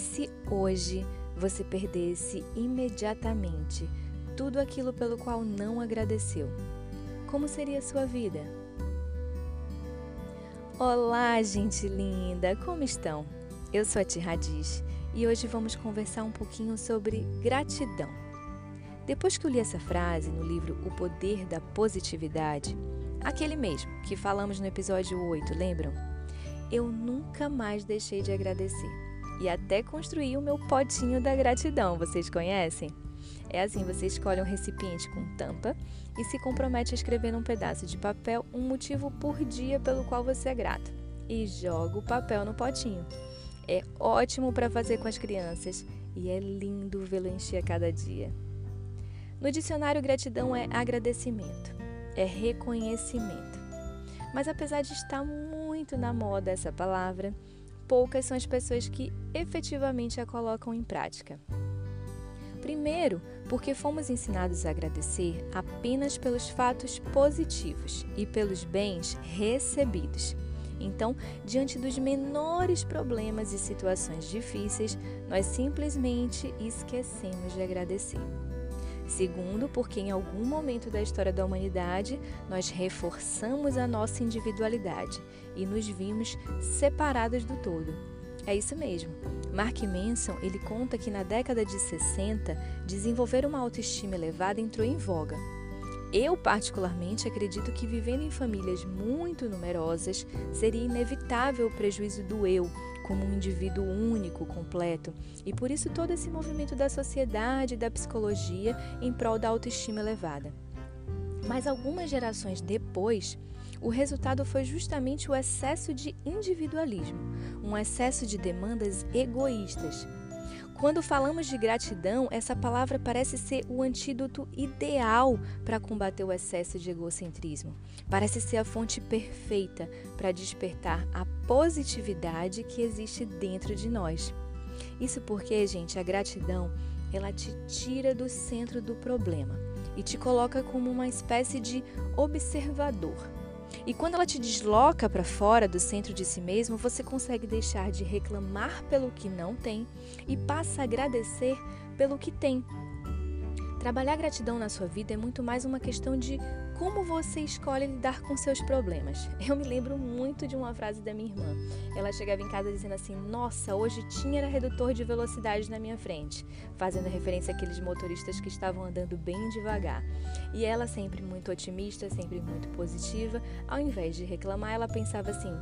se hoje você perdesse imediatamente tudo aquilo pelo qual não agradeceu? Como seria a sua vida? Olá, gente linda! Como estão? Eu sou a Tia e hoje vamos conversar um pouquinho sobre gratidão. Depois que eu li essa frase no livro O Poder da Positividade, aquele mesmo que falamos no episódio 8, lembram? Eu nunca mais deixei de agradecer e até construí o meu potinho da gratidão, vocês conhecem? É assim, você escolhe um recipiente com tampa e se compromete a escrever num pedaço de papel um motivo por dia pelo qual você é grato e joga o papel no potinho. É ótimo para fazer com as crianças e é lindo vê-lo encher a cada dia. No dicionário, gratidão é agradecimento, é reconhecimento. Mas apesar de estar muito na moda essa palavra, poucas são as pessoas que efetivamente a colocam em prática. Primeiro, porque fomos ensinados a agradecer apenas pelos fatos positivos e pelos bens recebidos. Então, diante dos menores problemas e situações difíceis, nós simplesmente esquecemos de agradecer. Segundo, porque em algum momento da história da humanidade nós reforçamos a nossa individualidade e nos vimos separados do todo. É isso mesmo. Mark Manson, ele conta que na década de 60, desenvolver uma autoestima elevada entrou em voga. Eu, particularmente, acredito que vivendo em famílias muito numerosas seria inevitável o prejuízo do eu como um indivíduo único, completo, e por isso todo esse movimento da sociedade e da psicologia em prol da autoestima elevada. Mas algumas gerações depois, o resultado foi justamente o excesso de individualismo, um excesso de demandas egoístas, quando falamos de gratidão, essa palavra parece ser o antídoto ideal para combater o excesso de egocentrismo. Parece ser a fonte perfeita para despertar a positividade que existe dentro de nós. Isso porque, gente, a gratidão, ela te tira do centro do problema e te coloca como uma espécie de observador e quando ela te desloca para fora do centro de si mesmo, você consegue deixar de reclamar pelo que não tem e passa a agradecer pelo que tem. Trabalhar gratidão na sua vida é muito mais uma questão de como você escolhe lidar com seus problemas. Eu me lembro muito de uma frase da minha irmã. Ela chegava em casa dizendo assim: Nossa, hoje tinha redutor de velocidade na minha frente, fazendo referência àqueles motoristas que estavam andando bem devagar. E ela, sempre muito otimista, sempre muito positiva, ao invés de reclamar, ela pensava assim: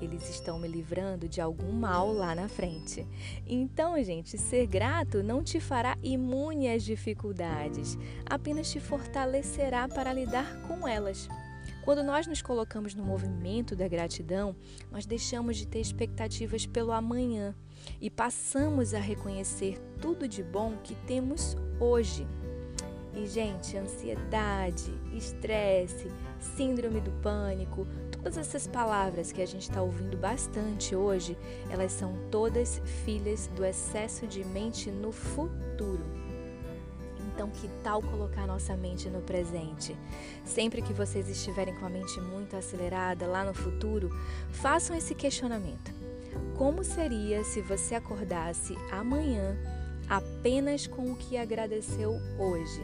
eles estão me livrando de algum mal lá na frente. Então, gente, ser grato não te fará imune às dificuldades, apenas te fortalecerá para lidar com elas. Quando nós nos colocamos no movimento da gratidão, nós deixamos de ter expectativas pelo amanhã e passamos a reconhecer tudo de bom que temos hoje. E, gente, ansiedade, estresse, síndrome do pânico, todas essas palavras que a gente está ouvindo bastante hoje, elas são todas filhas do excesso de mente no futuro. Então, que tal colocar nossa mente no presente? Sempre que vocês estiverem com a mente muito acelerada lá no futuro, façam esse questionamento. Como seria se você acordasse amanhã apenas com o que agradeceu hoje?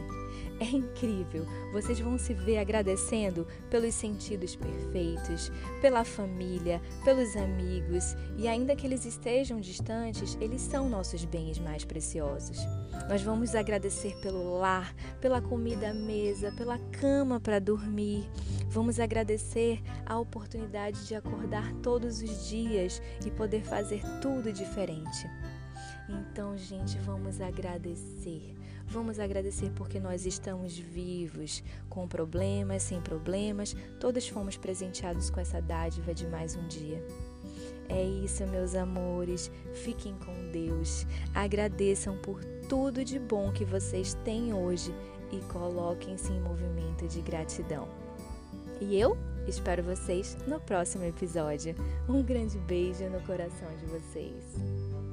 É incrível. Vocês vão se ver agradecendo pelos sentidos perfeitos, pela família, pelos amigos e ainda que eles estejam distantes, eles são nossos bens mais preciosos. Nós vamos agradecer pelo lar, pela comida à mesa, pela cama para dormir. Vamos agradecer a oportunidade de acordar todos os dias e poder fazer tudo diferente. Então, gente, vamos agradecer. Vamos agradecer porque nós estamos vivos, com problemas, sem problemas, todos fomos presenteados com essa dádiva de mais um dia. É isso, meus amores. Fiquem com Deus. Agradeçam por tudo de bom que vocês têm hoje e coloquem-se em movimento de gratidão. E eu espero vocês no próximo episódio. Um grande beijo no coração de vocês.